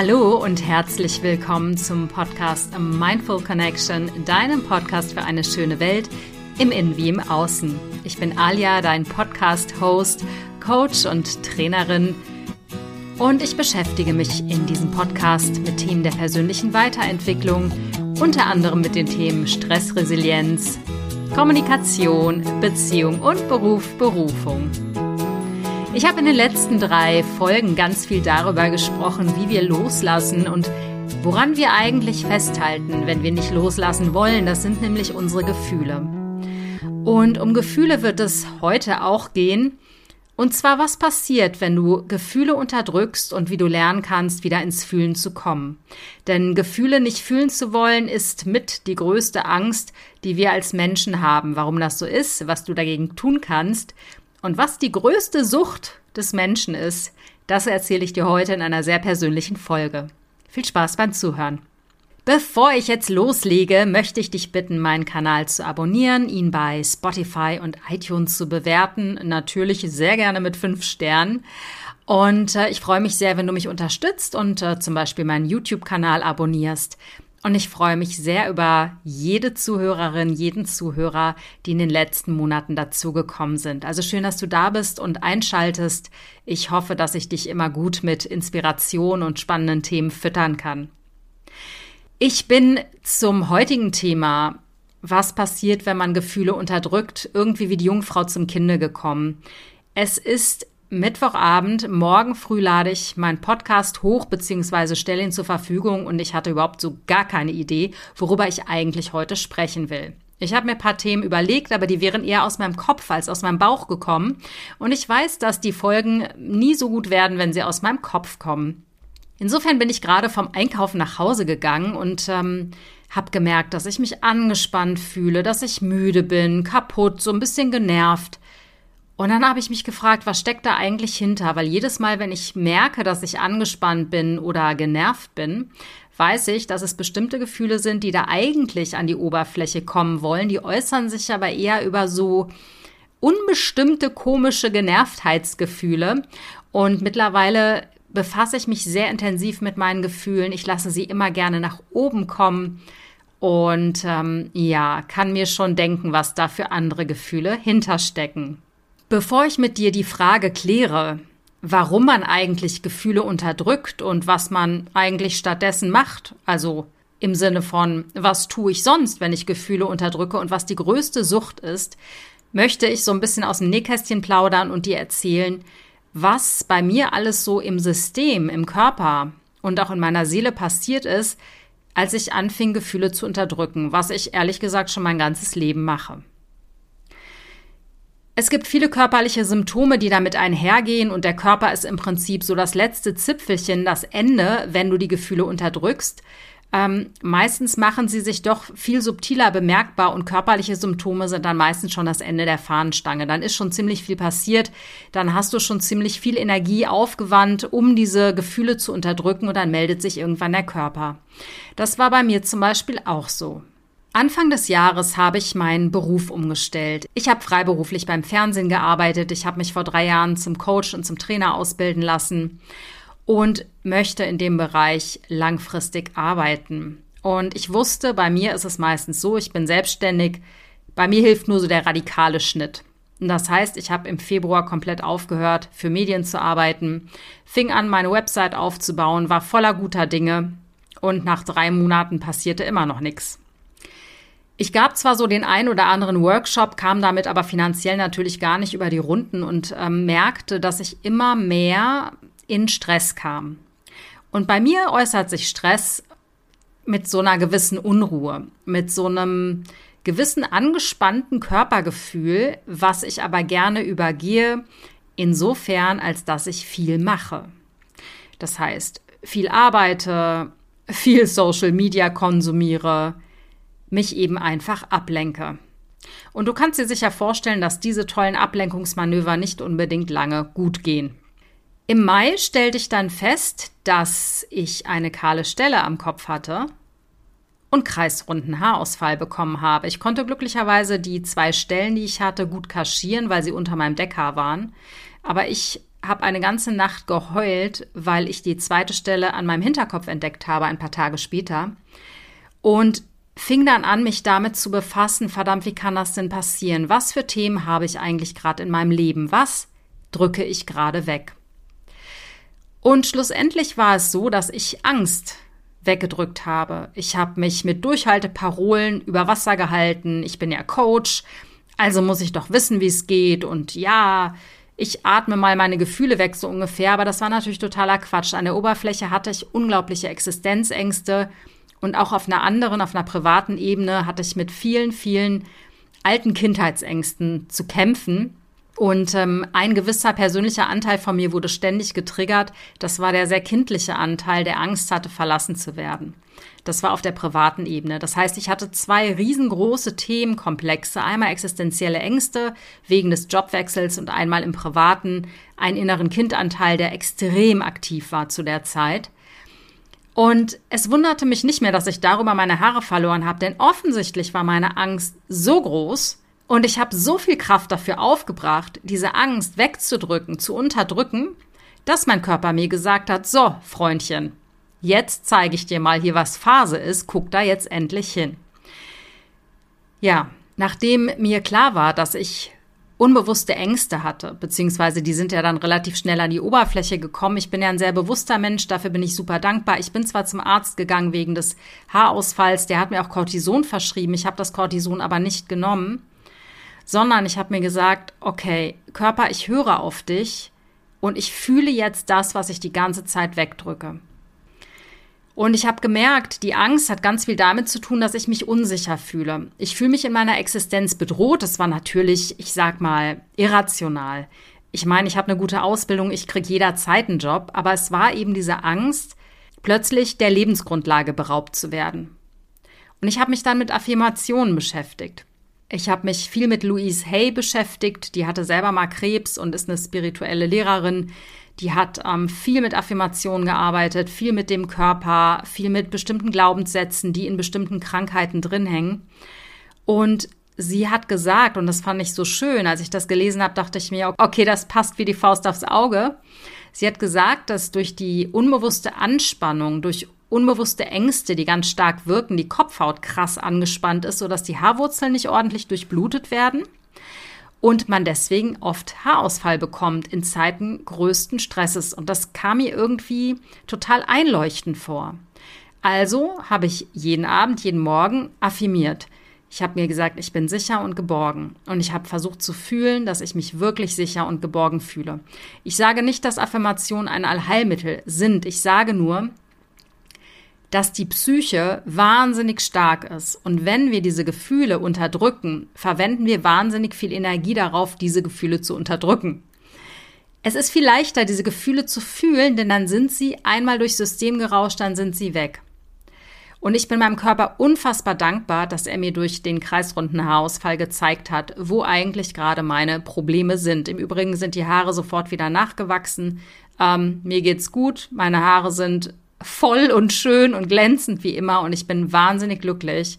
Hallo und herzlich willkommen zum Podcast Mindful Connection, deinem Podcast für eine schöne Welt im Innen wie im Außen. Ich bin Alia, dein Podcast-Host, Coach und Trainerin. Und ich beschäftige mich in diesem Podcast mit Themen der persönlichen Weiterentwicklung, unter anderem mit den Themen Stressresilienz, Kommunikation, Beziehung und Beruf, Berufung. Ich habe in den letzten drei Folgen ganz viel darüber gesprochen, wie wir loslassen und woran wir eigentlich festhalten, wenn wir nicht loslassen wollen. Das sind nämlich unsere Gefühle. Und um Gefühle wird es heute auch gehen. Und zwar, was passiert, wenn du Gefühle unterdrückst und wie du lernen kannst, wieder ins Fühlen zu kommen. Denn Gefühle nicht fühlen zu wollen, ist mit die größte Angst, die wir als Menschen haben. Warum das so ist, was du dagegen tun kannst und was die größte Sucht des Menschen ist, das erzähle ich dir heute in einer sehr persönlichen Folge. Viel Spaß beim Zuhören. Bevor ich jetzt loslege, möchte ich dich bitten, meinen Kanal zu abonnieren, ihn bei Spotify und iTunes zu bewerten. Natürlich sehr gerne mit fünf Sternen. Und äh, ich freue mich sehr, wenn du mich unterstützt und äh, zum Beispiel meinen YouTube-Kanal abonnierst. Und ich freue mich sehr über jede Zuhörerin, jeden Zuhörer, die in den letzten Monaten dazugekommen sind. Also schön, dass du da bist und einschaltest. Ich hoffe, dass ich dich immer gut mit Inspiration und spannenden Themen füttern kann. Ich bin zum heutigen Thema, was passiert, wenn man Gefühle unterdrückt, irgendwie wie die Jungfrau zum Kinde gekommen. Es ist Mittwochabend, morgen früh lade ich meinen Podcast hoch bzw. stelle ihn zur Verfügung und ich hatte überhaupt so gar keine Idee, worüber ich eigentlich heute sprechen will. Ich habe mir ein paar Themen überlegt, aber die wären eher aus meinem Kopf als aus meinem Bauch gekommen. Und ich weiß, dass die Folgen nie so gut werden, wenn sie aus meinem Kopf kommen. Insofern bin ich gerade vom Einkaufen nach Hause gegangen und ähm, habe gemerkt, dass ich mich angespannt fühle, dass ich müde bin, kaputt, so ein bisschen genervt. Und dann habe ich mich gefragt, was steckt da eigentlich hinter? Weil jedes Mal, wenn ich merke, dass ich angespannt bin oder genervt bin, weiß ich, dass es bestimmte Gefühle sind, die da eigentlich an die Oberfläche kommen wollen. Die äußern sich aber eher über so unbestimmte komische Genervtheitsgefühle. Und mittlerweile befasse ich mich sehr intensiv mit meinen Gefühlen. Ich lasse sie immer gerne nach oben kommen. Und ähm, ja, kann mir schon denken, was da für andere Gefühle hinterstecken. Bevor ich mit dir die Frage kläre, warum man eigentlich Gefühle unterdrückt und was man eigentlich stattdessen macht, also im Sinne von, was tue ich sonst, wenn ich Gefühle unterdrücke und was die größte Sucht ist, möchte ich so ein bisschen aus dem Nähkästchen plaudern und dir erzählen, was bei mir alles so im System, im Körper und auch in meiner Seele passiert ist, als ich anfing, Gefühle zu unterdrücken, was ich ehrlich gesagt schon mein ganzes Leben mache. Es gibt viele körperliche Symptome, die damit einhergehen und der Körper ist im Prinzip so das letzte Zipfelchen, das Ende, wenn du die Gefühle unterdrückst. Ähm, meistens machen sie sich doch viel subtiler bemerkbar und körperliche Symptome sind dann meistens schon das Ende der Fahnenstange. Dann ist schon ziemlich viel passiert, dann hast du schon ziemlich viel Energie aufgewandt, um diese Gefühle zu unterdrücken und dann meldet sich irgendwann der Körper. Das war bei mir zum Beispiel auch so. Anfang des Jahres habe ich meinen Beruf umgestellt. Ich habe freiberuflich beim Fernsehen gearbeitet. Ich habe mich vor drei Jahren zum Coach und zum Trainer ausbilden lassen und möchte in dem Bereich langfristig arbeiten. Und ich wusste, bei mir ist es meistens so, ich bin selbstständig. Bei mir hilft nur so der radikale Schnitt. Und das heißt, ich habe im Februar komplett aufgehört, für Medien zu arbeiten, fing an, meine Website aufzubauen, war voller guter Dinge und nach drei Monaten passierte immer noch nichts. Ich gab zwar so den ein oder anderen Workshop, kam damit aber finanziell natürlich gar nicht über die Runden und äh, merkte, dass ich immer mehr in Stress kam. Und bei mir äußert sich Stress mit so einer gewissen Unruhe, mit so einem gewissen angespannten Körpergefühl, was ich aber gerne übergehe, insofern, als dass ich viel mache. Das heißt, viel arbeite, viel Social Media konsumiere, mich eben einfach ablenke. Und du kannst dir sicher vorstellen, dass diese tollen Ablenkungsmanöver nicht unbedingt lange gut gehen. Im Mai stellte ich dann fest, dass ich eine kahle Stelle am Kopf hatte und kreisrunden Haarausfall bekommen habe. Ich konnte glücklicherweise die zwei Stellen, die ich hatte, gut kaschieren, weil sie unter meinem Deckhaar waren. Aber ich habe eine ganze Nacht geheult, weil ich die zweite Stelle an meinem Hinterkopf entdeckt habe, ein paar Tage später. Und fing dann an, mich damit zu befassen, verdammt, wie kann das denn passieren? Was für Themen habe ich eigentlich gerade in meinem Leben? Was drücke ich gerade weg? Und schlussendlich war es so, dass ich Angst weggedrückt habe. Ich habe mich mit Durchhalteparolen über Wasser gehalten. Ich bin ja Coach, also muss ich doch wissen, wie es geht. Und ja, ich atme mal meine Gefühle weg, so ungefähr. Aber das war natürlich totaler Quatsch. An der Oberfläche hatte ich unglaubliche Existenzängste. Und auch auf einer anderen, auf einer privaten Ebene hatte ich mit vielen, vielen alten Kindheitsängsten zu kämpfen. Und ähm, ein gewisser persönlicher Anteil von mir wurde ständig getriggert. Das war der sehr kindliche Anteil, der Angst hatte, verlassen zu werden. Das war auf der privaten Ebene. Das heißt, ich hatte zwei riesengroße Themenkomplexe. Einmal existenzielle Ängste wegen des Jobwechsels und einmal im Privaten einen inneren Kindanteil, der extrem aktiv war zu der Zeit. Und es wunderte mich nicht mehr, dass ich darüber meine Haare verloren habe, denn offensichtlich war meine Angst so groß, und ich habe so viel Kraft dafür aufgebracht, diese Angst wegzudrücken, zu unterdrücken, dass mein Körper mir gesagt hat, so, Freundchen, jetzt zeige ich dir mal hier, was Phase ist, guck da jetzt endlich hin. Ja, nachdem mir klar war, dass ich unbewusste Ängste hatte, beziehungsweise die sind ja dann relativ schnell an die Oberfläche gekommen. Ich bin ja ein sehr bewusster Mensch, dafür bin ich super dankbar. Ich bin zwar zum Arzt gegangen wegen des Haarausfalls, der hat mir auch Cortison verschrieben, ich habe das Cortison aber nicht genommen sondern ich habe mir gesagt, okay, Körper, ich höre auf dich und ich fühle jetzt das, was ich die ganze Zeit wegdrücke. Und ich habe gemerkt, die Angst hat ganz viel damit zu tun, dass ich mich unsicher fühle. Ich fühle mich in meiner Existenz bedroht. Das war natürlich, ich sag mal, irrational. Ich meine, ich habe eine gute Ausbildung, ich kriege jederzeit einen Job, aber es war eben diese Angst, plötzlich der Lebensgrundlage beraubt zu werden. Und ich habe mich dann mit Affirmationen beschäftigt. Ich habe mich viel mit Louise Hay beschäftigt. Die hatte selber mal Krebs und ist eine spirituelle Lehrerin. Die hat ähm, viel mit Affirmationen gearbeitet, viel mit dem Körper, viel mit bestimmten Glaubenssätzen, die in bestimmten Krankheiten drin hängen. Und sie hat gesagt, und das fand ich so schön, als ich das gelesen habe, dachte ich mir, okay, das passt wie die Faust aufs Auge. Sie hat gesagt, dass durch die unbewusste Anspannung, durch unbewusste Ängste, die ganz stark wirken, die Kopfhaut krass angespannt ist, sodass die Haarwurzeln nicht ordentlich durchblutet werden und man deswegen oft Haarausfall bekommt in Zeiten größten Stresses. Und das kam mir irgendwie total einleuchtend vor. Also habe ich jeden Abend, jeden Morgen affirmiert. Ich habe mir gesagt, ich bin sicher und geborgen. Und ich habe versucht zu fühlen, dass ich mich wirklich sicher und geborgen fühle. Ich sage nicht, dass Affirmationen ein Allheilmittel sind. Ich sage nur, dass die Psyche wahnsinnig stark ist. Und wenn wir diese Gefühle unterdrücken, verwenden wir wahnsinnig viel Energie darauf, diese Gefühle zu unterdrücken. Es ist viel leichter, diese Gefühle zu fühlen, denn dann sind sie einmal durchs System gerauscht, dann sind sie weg. Und ich bin meinem Körper unfassbar dankbar, dass er mir durch den kreisrunden Haarausfall gezeigt hat, wo eigentlich gerade meine Probleme sind. Im Übrigen sind die Haare sofort wieder nachgewachsen. Ähm, mir geht's gut. Meine Haare sind voll und schön und glänzend wie immer und ich bin wahnsinnig glücklich.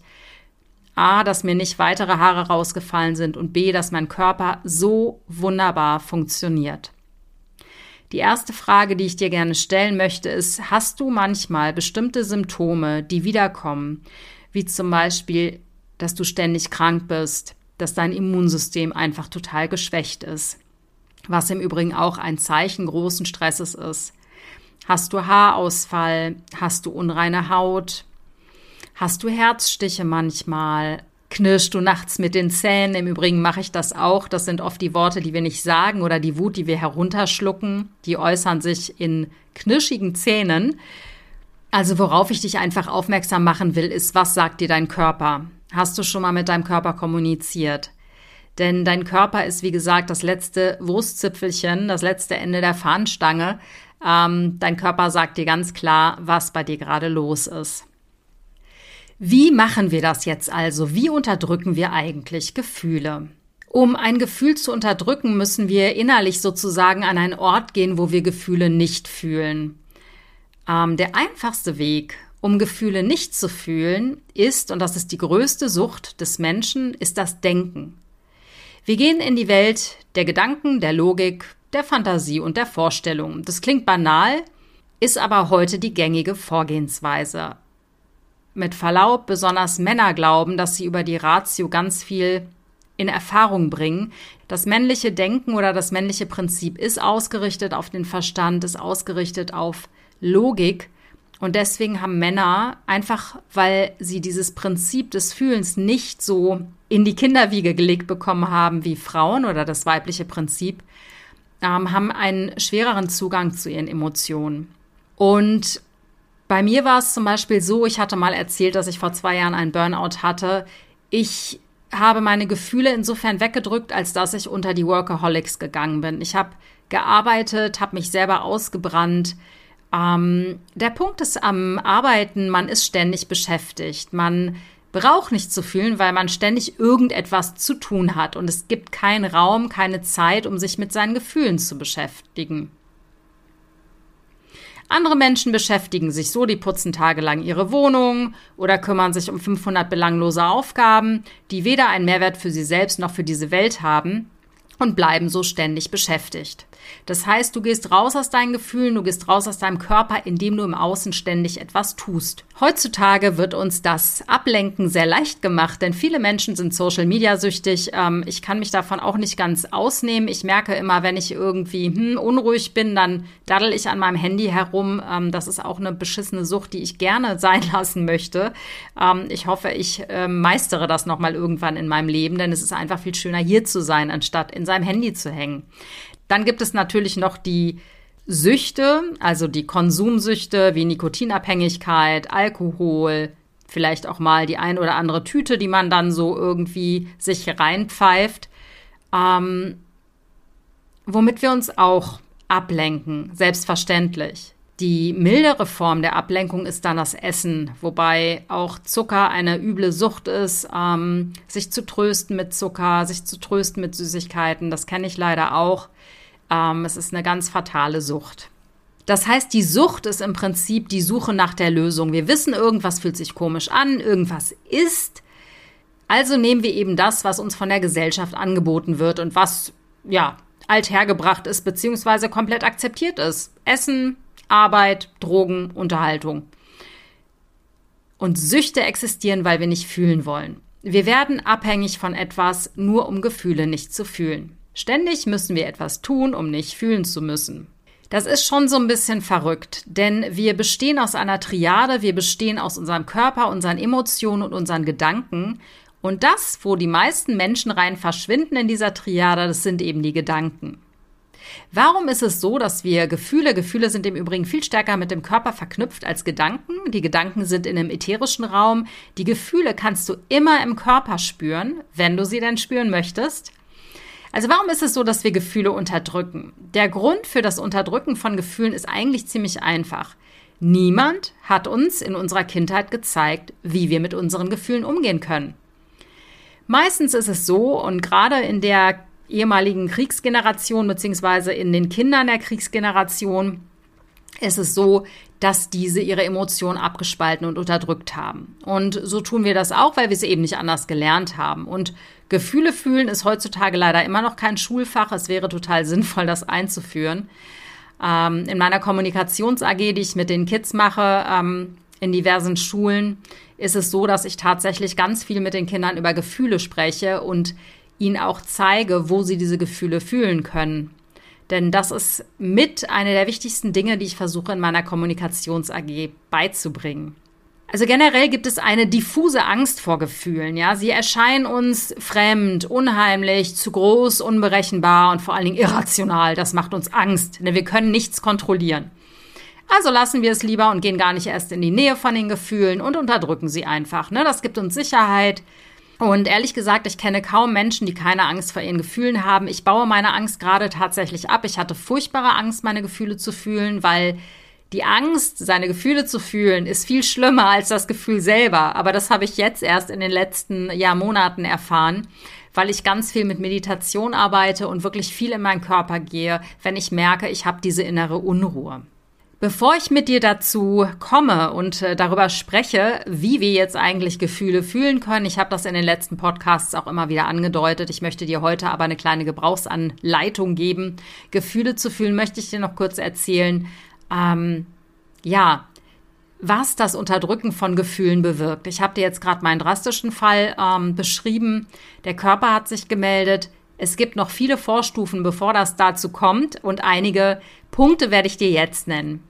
A, dass mir nicht weitere Haare rausgefallen sind und B, dass mein Körper so wunderbar funktioniert. Die erste Frage, die ich dir gerne stellen möchte, ist, hast du manchmal bestimmte Symptome, die wiederkommen, wie zum Beispiel, dass du ständig krank bist, dass dein Immunsystem einfach total geschwächt ist, was im Übrigen auch ein Zeichen großen Stresses ist, Hast du Haarausfall? Hast du unreine Haut? Hast du Herzstiche manchmal? Knirschst du nachts mit den Zähnen? Im Übrigen mache ich das auch. Das sind oft die Worte, die wir nicht sagen oder die Wut, die wir herunterschlucken. Die äußern sich in knirschigen Zähnen. Also worauf ich dich einfach aufmerksam machen will, ist, was sagt dir dein Körper? Hast du schon mal mit deinem Körper kommuniziert? Denn dein Körper ist, wie gesagt, das letzte Wurstzipfelchen, das letzte Ende der Fahnenstange. Ähm, dein Körper sagt dir ganz klar, was bei dir gerade los ist. Wie machen wir das jetzt also? Wie unterdrücken wir eigentlich Gefühle? Um ein Gefühl zu unterdrücken, müssen wir innerlich sozusagen an einen Ort gehen, wo wir Gefühle nicht fühlen. Ähm, der einfachste Weg, um Gefühle nicht zu fühlen, ist, und das ist die größte Sucht des Menschen, ist das Denken. Wir gehen in die Welt der Gedanken, der Logik, der Fantasie und der Vorstellung. Das klingt banal, ist aber heute die gängige Vorgehensweise. Mit Verlaub, besonders Männer glauben, dass sie über die Ratio ganz viel in Erfahrung bringen. Das männliche Denken oder das männliche Prinzip ist ausgerichtet auf den Verstand, ist ausgerichtet auf Logik. Und deswegen haben Männer einfach, weil sie dieses Prinzip des Fühlens nicht so in die Kinderwiege gelegt bekommen haben wie Frauen oder das weibliche Prinzip, ähm, haben einen schwereren Zugang zu ihren Emotionen. Und bei mir war es zum Beispiel so, ich hatte mal erzählt, dass ich vor zwei Jahren einen Burnout hatte. Ich habe meine Gefühle insofern weggedrückt, als dass ich unter die Workaholics gegangen bin. Ich habe gearbeitet, habe mich selber ausgebrannt. Ähm, der Punkt ist am Arbeiten, man ist ständig beschäftigt. Man braucht nicht zu fühlen, weil man ständig irgendetwas zu tun hat und es gibt keinen Raum, keine Zeit, um sich mit seinen Gefühlen zu beschäftigen. Andere Menschen beschäftigen sich so, die putzen tagelang ihre Wohnung oder kümmern sich um 500 belanglose Aufgaben, die weder einen Mehrwert für sie selbst noch für diese Welt haben und bleiben so ständig beschäftigt. Das heißt, du gehst raus aus deinen Gefühlen, du gehst raus aus deinem Körper, indem du im Außen ständig etwas tust. Heutzutage wird uns das Ablenken sehr leicht gemacht, denn viele Menschen sind Social Media süchtig. Ähm, ich kann mich davon auch nicht ganz ausnehmen. Ich merke immer, wenn ich irgendwie hm, unruhig bin, dann daddel ich an meinem Handy herum. Ähm, das ist auch eine beschissene Sucht, die ich gerne sein lassen möchte. Ähm, ich hoffe, ich äh, meistere das nochmal irgendwann in meinem Leben, denn es ist einfach viel schöner, hier zu sein, anstatt in seinem Handy zu hängen. Dann gibt es natürlich noch die Süchte, also die Konsumsüchte wie Nikotinabhängigkeit, Alkohol, vielleicht auch mal die ein oder andere Tüte, die man dann so irgendwie sich reinpfeift, ähm, womit wir uns auch ablenken, selbstverständlich. Die mildere Form der Ablenkung ist dann das Essen, wobei auch Zucker eine üble Sucht ist, ähm, sich zu trösten mit Zucker, sich zu trösten mit Süßigkeiten, das kenne ich leider auch. Ähm, es ist eine ganz fatale Sucht. Das heißt, die Sucht ist im Prinzip die Suche nach der Lösung. Wir wissen, irgendwas fühlt sich komisch an, irgendwas ist. Also nehmen wir eben das, was uns von der Gesellschaft angeboten wird und was, ja, althergebracht ist, beziehungsweise komplett akzeptiert ist. Essen, Arbeit, Drogen, Unterhaltung. Und Süchte existieren, weil wir nicht fühlen wollen. Wir werden abhängig von etwas, nur um Gefühle nicht zu fühlen. Ständig müssen wir etwas tun, um nicht fühlen zu müssen. Das ist schon so ein bisschen verrückt, denn wir bestehen aus einer Triade, wir bestehen aus unserem Körper, unseren Emotionen und unseren Gedanken. Und das, wo die meisten Menschen rein verschwinden in dieser Triade, das sind eben die Gedanken. Warum ist es so, dass wir Gefühle, Gefühle sind im Übrigen viel stärker mit dem Körper verknüpft als Gedanken. Die Gedanken sind in einem ätherischen Raum. Die Gefühle kannst du immer im Körper spüren, wenn du sie denn spüren möchtest. Also warum ist es so, dass wir Gefühle unterdrücken? Der Grund für das Unterdrücken von Gefühlen ist eigentlich ziemlich einfach. Niemand hat uns in unserer Kindheit gezeigt, wie wir mit unseren Gefühlen umgehen können. Meistens ist es so, und gerade in der ehemaligen Kriegsgeneration beziehungsweise in den Kindern der Kriegsgeneration ist es so, dass diese ihre Emotionen abgespalten und unterdrückt haben. Und so tun wir das auch, weil wir sie eben nicht anders gelernt haben. Und Gefühle fühlen ist heutzutage leider immer noch kein Schulfach. Es wäre total sinnvoll, das einzuführen. Ähm, in meiner Kommunikations-AG, die ich mit den Kids mache, ähm, in diversen Schulen, ist es so, dass ich tatsächlich ganz viel mit den Kindern über Gefühle spreche und ihnen auch zeige, wo sie diese Gefühle fühlen können. Denn das ist mit eine der wichtigsten Dinge, die ich versuche in meiner Kommunikations-AG beizubringen. Also generell gibt es eine diffuse Angst vor Gefühlen, ja. Sie erscheinen uns fremd, unheimlich, zu groß, unberechenbar und vor allen Dingen irrational. Das macht uns Angst, denn wir können nichts kontrollieren. Also lassen wir es lieber und gehen gar nicht erst in die Nähe von den Gefühlen und unterdrücken sie einfach. Ne? Das gibt uns Sicherheit, und ehrlich gesagt, ich kenne kaum Menschen, die keine Angst vor ihren Gefühlen haben. Ich baue meine Angst gerade tatsächlich ab. Ich hatte furchtbare Angst, meine Gefühle zu fühlen, weil die Angst, seine Gefühle zu fühlen, ist viel schlimmer als das Gefühl selber. Aber das habe ich jetzt erst in den letzten Jahr, Monaten erfahren, weil ich ganz viel mit Meditation arbeite und wirklich viel in meinen Körper gehe, wenn ich merke, ich habe diese innere Unruhe. Bevor ich mit dir dazu komme und äh, darüber spreche, wie wir jetzt eigentlich Gefühle fühlen können, ich habe das in den letzten Podcasts auch immer wieder angedeutet, ich möchte dir heute aber eine kleine Gebrauchsanleitung geben. Gefühle zu fühlen, möchte ich dir noch kurz erzählen. Ähm, ja, was das Unterdrücken von Gefühlen bewirkt. Ich habe dir jetzt gerade meinen drastischen Fall ähm, beschrieben. Der Körper hat sich gemeldet. Es gibt noch viele Vorstufen, bevor das dazu kommt und einige Punkte werde ich dir jetzt nennen.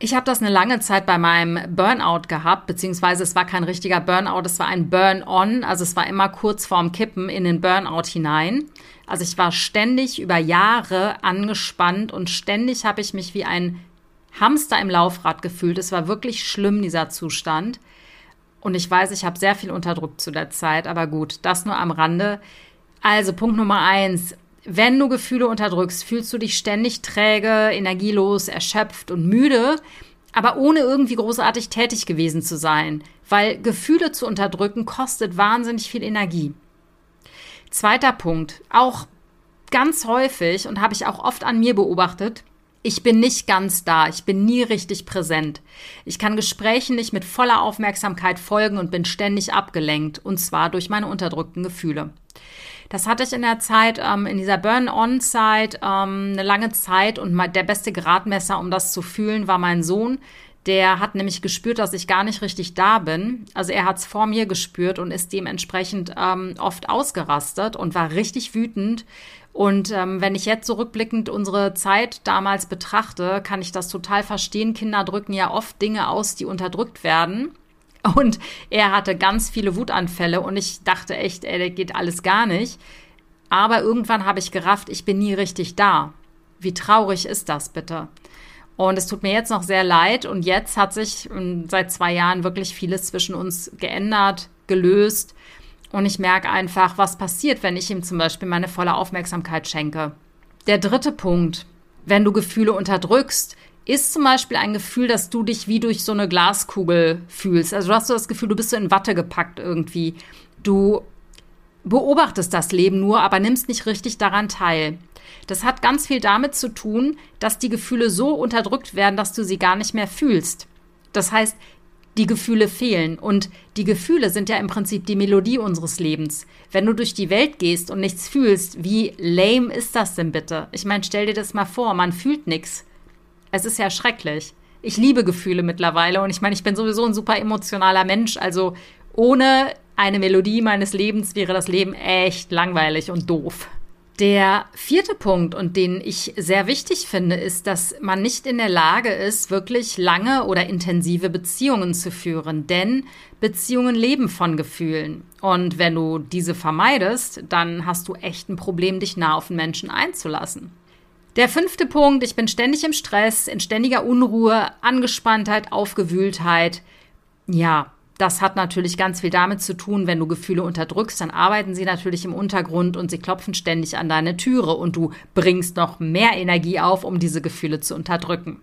Ich habe das eine lange Zeit bei meinem Burnout gehabt, beziehungsweise es war kein richtiger Burnout, es war ein Burn-on, also es war immer kurz vorm Kippen in den Burnout hinein. Also ich war ständig über Jahre angespannt und ständig habe ich mich wie ein Hamster im Laufrad gefühlt. Es war wirklich schlimm, dieser Zustand. Und ich weiß, ich habe sehr viel unterdrückt zu der Zeit, aber gut, das nur am Rande. Also Punkt Nummer eins, wenn du Gefühle unterdrückst, fühlst du dich ständig träge, energielos, erschöpft und müde, aber ohne irgendwie großartig tätig gewesen zu sein, weil Gefühle zu unterdrücken kostet wahnsinnig viel Energie. Zweiter Punkt, auch ganz häufig und habe ich auch oft an mir beobachtet, ich bin nicht ganz da, ich bin nie richtig präsent. Ich kann Gesprächen nicht mit voller Aufmerksamkeit folgen und bin ständig abgelenkt, und zwar durch meine unterdrückten Gefühle. Das hatte ich in der Zeit, ähm, in dieser Burn-on-Zeit, ähm, eine lange Zeit und der beste Gradmesser, um das zu fühlen, war mein Sohn. Der hat nämlich gespürt, dass ich gar nicht richtig da bin. Also er hat es vor mir gespürt und ist dementsprechend ähm, oft ausgerastet und war richtig wütend. Und ähm, wenn ich jetzt zurückblickend unsere Zeit damals betrachte, kann ich das total verstehen. Kinder drücken ja oft Dinge aus, die unterdrückt werden. Und er hatte ganz viele Wutanfälle und ich dachte echt, ey, der geht alles gar nicht. Aber irgendwann habe ich gerafft, ich bin nie richtig da. Wie traurig ist das bitte? Und es tut mir jetzt noch sehr leid. Und jetzt hat sich ähm, seit zwei Jahren wirklich vieles zwischen uns geändert, gelöst. Und ich merke einfach, was passiert, wenn ich ihm zum Beispiel meine volle Aufmerksamkeit schenke. Der dritte Punkt, wenn du Gefühle unterdrückst, ist zum Beispiel ein Gefühl, dass du dich wie durch so eine Glaskugel fühlst. Also du hast so das Gefühl, du bist so in Watte gepackt irgendwie. Du beobachtest das Leben nur, aber nimmst nicht richtig daran teil. Das hat ganz viel damit zu tun, dass die Gefühle so unterdrückt werden, dass du sie gar nicht mehr fühlst. Das heißt, die Gefühle fehlen. Und die Gefühle sind ja im Prinzip die Melodie unseres Lebens. Wenn du durch die Welt gehst und nichts fühlst, wie lame ist das denn bitte? Ich meine, stell dir das mal vor, man fühlt nichts. Es ist ja schrecklich. Ich liebe Gefühle mittlerweile und ich meine, ich bin sowieso ein super emotionaler Mensch. Also ohne eine Melodie meines Lebens wäre das Leben echt langweilig und doof. Der vierte Punkt und den ich sehr wichtig finde, ist, dass man nicht in der Lage ist, wirklich lange oder intensive Beziehungen zu führen, denn Beziehungen leben von Gefühlen. Und wenn du diese vermeidest, dann hast du echt ein Problem, dich nah auf einen Menschen einzulassen. Der fünfte Punkt, ich bin ständig im Stress, in ständiger Unruhe, Angespanntheit, Aufgewühltheit. Ja, das hat natürlich ganz viel damit zu tun, wenn du Gefühle unterdrückst, dann arbeiten sie natürlich im Untergrund und sie klopfen ständig an deine Türe und du bringst noch mehr Energie auf, um diese Gefühle zu unterdrücken.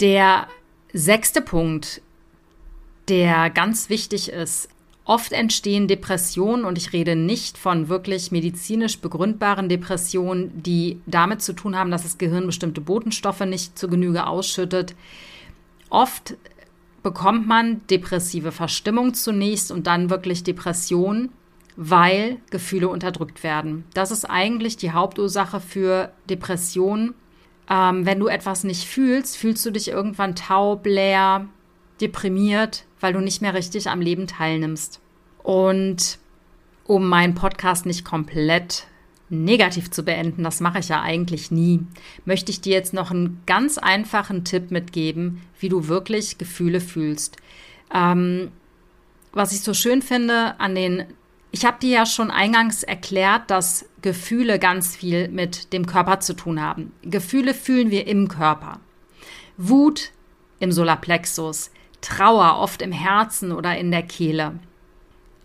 Der sechste Punkt, der ganz wichtig ist, Oft entstehen Depressionen und ich rede nicht von wirklich medizinisch begründbaren Depressionen, die damit zu tun haben, dass das Gehirn bestimmte Botenstoffe nicht zu Genüge ausschüttet. Oft bekommt man depressive Verstimmung zunächst und dann wirklich Depression, weil Gefühle unterdrückt werden. Das ist eigentlich die Hauptursache für Depressionen. Ähm, wenn du etwas nicht fühlst, fühlst du dich irgendwann taub, leer, deprimiert, weil du nicht mehr richtig am Leben teilnimmst. Und um meinen Podcast nicht komplett negativ zu beenden, das mache ich ja eigentlich nie, möchte ich dir jetzt noch einen ganz einfachen Tipp mitgeben, wie du wirklich Gefühle fühlst. Ähm, was ich so schön finde an den, ich habe dir ja schon eingangs erklärt, dass Gefühle ganz viel mit dem Körper zu tun haben. Gefühle fühlen wir im Körper. Wut im Solarplexus, Trauer oft im Herzen oder in der Kehle.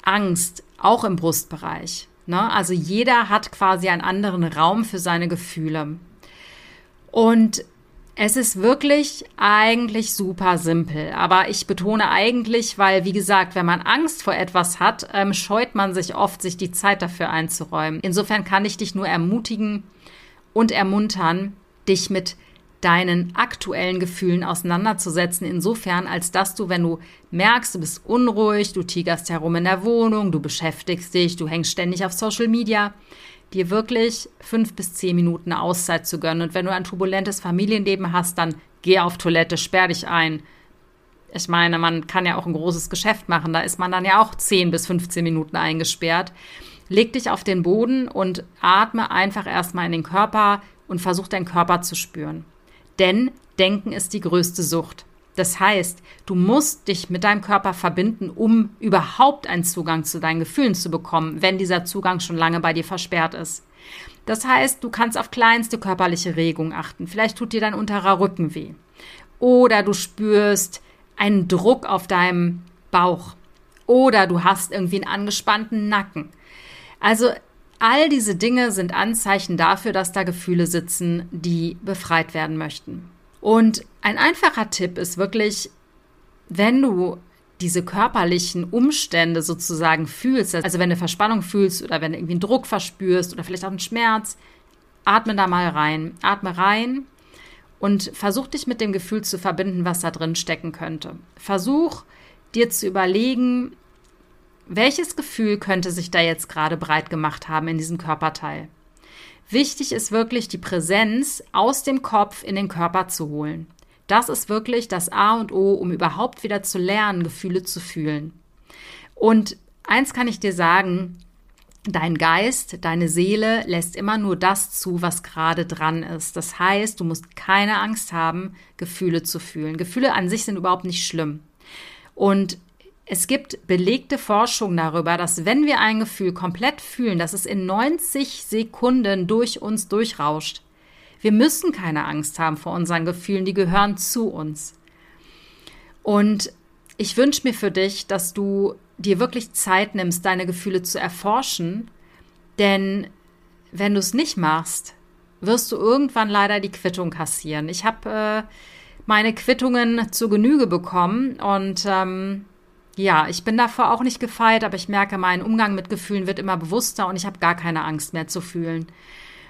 Angst auch im Brustbereich. Ne? Also jeder hat quasi einen anderen Raum für seine Gefühle. Und es ist wirklich eigentlich super simpel. Aber ich betone eigentlich, weil, wie gesagt, wenn man Angst vor etwas hat, ähm, scheut man sich oft, sich die Zeit dafür einzuräumen. Insofern kann ich dich nur ermutigen und ermuntern, dich mit deinen aktuellen Gefühlen auseinanderzusetzen, insofern, als dass du, wenn du merkst, du bist unruhig, du tigerst herum in der Wohnung, du beschäftigst dich, du hängst ständig auf Social Media, dir wirklich fünf bis zehn Minuten Auszeit zu gönnen. Und wenn du ein turbulentes Familienleben hast, dann geh auf Toilette, sperr dich ein. Ich meine, man kann ja auch ein großes Geschäft machen, da ist man dann ja auch 10 bis 15 Minuten eingesperrt. Leg dich auf den Boden und atme einfach erstmal in den Körper und versuch deinen Körper zu spüren. Denn Denken ist die größte Sucht. Das heißt, du musst dich mit deinem Körper verbinden, um überhaupt einen Zugang zu deinen Gefühlen zu bekommen, wenn dieser Zugang schon lange bei dir versperrt ist. Das heißt, du kannst auf kleinste körperliche Regung achten. Vielleicht tut dir dein unterer Rücken weh. Oder du spürst einen Druck auf deinem Bauch. Oder du hast irgendwie einen angespannten Nacken. Also all diese Dinge sind Anzeichen dafür, dass da Gefühle sitzen, die befreit werden möchten. Und ein einfacher Tipp ist wirklich, wenn du diese körperlichen Umstände sozusagen fühlst, also wenn du Verspannung fühlst oder wenn du irgendwie einen Druck verspürst oder vielleicht auch einen Schmerz, atme da mal rein. Atme rein und versuch dich mit dem Gefühl zu verbinden, was da drin stecken könnte. Versuch dir zu überlegen, welches Gefühl könnte sich da jetzt gerade breit gemacht haben in diesem Körperteil. Wichtig ist wirklich die Präsenz aus dem Kopf in den Körper zu holen. Das ist wirklich das A und O, um überhaupt wieder zu lernen, Gefühle zu fühlen. Und eins kann ich dir sagen, dein Geist, deine Seele lässt immer nur das zu, was gerade dran ist. Das heißt, du musst keine Angst haben, Gefühle zu fühlen. Gefühle an sich sind überhaupt nicht schlimm. Und es gibt belegte Forschung darüber, dass wenn wir ein Gefühl komplett fühlen, dass es in 90 Sekunden durch uns durchrauscht. Wir müssen keine Angst haben vor unseren Gefühlen, die gehören zu uns. Und ich wünsche mir für dich, dass du dir wirklich Zeit nimmst, deine Gefühle zu erforschen, denn wenn du es nicht machst, wirst du irgendwann leider die Quittung kassieren. Ich habe äh, meine Quittungen zur Genüge bekommen und ähm, ja, ich bin davor auch nicht gefeit, aber ich merke, mein Umgang mit Gefühlen wird immer bewusster und ich habe gar keine Angst mehr zu fühlen.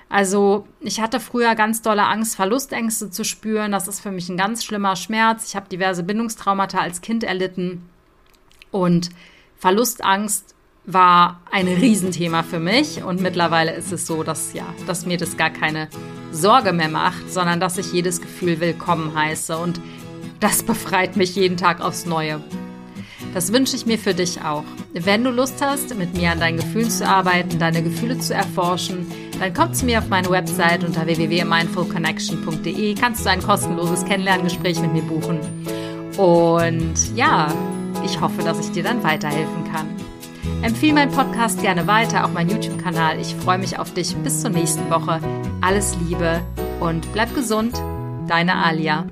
Also ich hatte früher ganz dolle Angst, Verlustängste zu spüren. Das ist für mich ein ganz schlimmer Schmerz. Ich habe diverse Bindungstraumata als Kind erlitten. Und Verlustangst war ein Riesenthema für mich. Und mittlerweile ist es so, dass, ja, dass mir das gar keine Sorge mehr macht, sondern dass ich jedes Gefühl willkommen heiße. Und das befreit mich jeden Tag aufs Neue. Das wünsche ich mir für dich auch. Wenn du Lust hast, mit mir an deinen Gefühlen zu arbeiten, deine Gefühle zu erforschen, dann komm zu mir auf meine Website unter www.mindfulconnection.de. Kannst du ein kostenloses Kennenlerngespräch mit mir buchen. Und ja, ich hoffe, dass ich dir dann weiterhelfen kann. Empfehle meinen Podcast gerne weiter, auch meinen YouTube-Kanal. Ich freue mich auf dich. Bis zur nächsten Woche. Alles Liebe und bleib gesund. Deine Alia.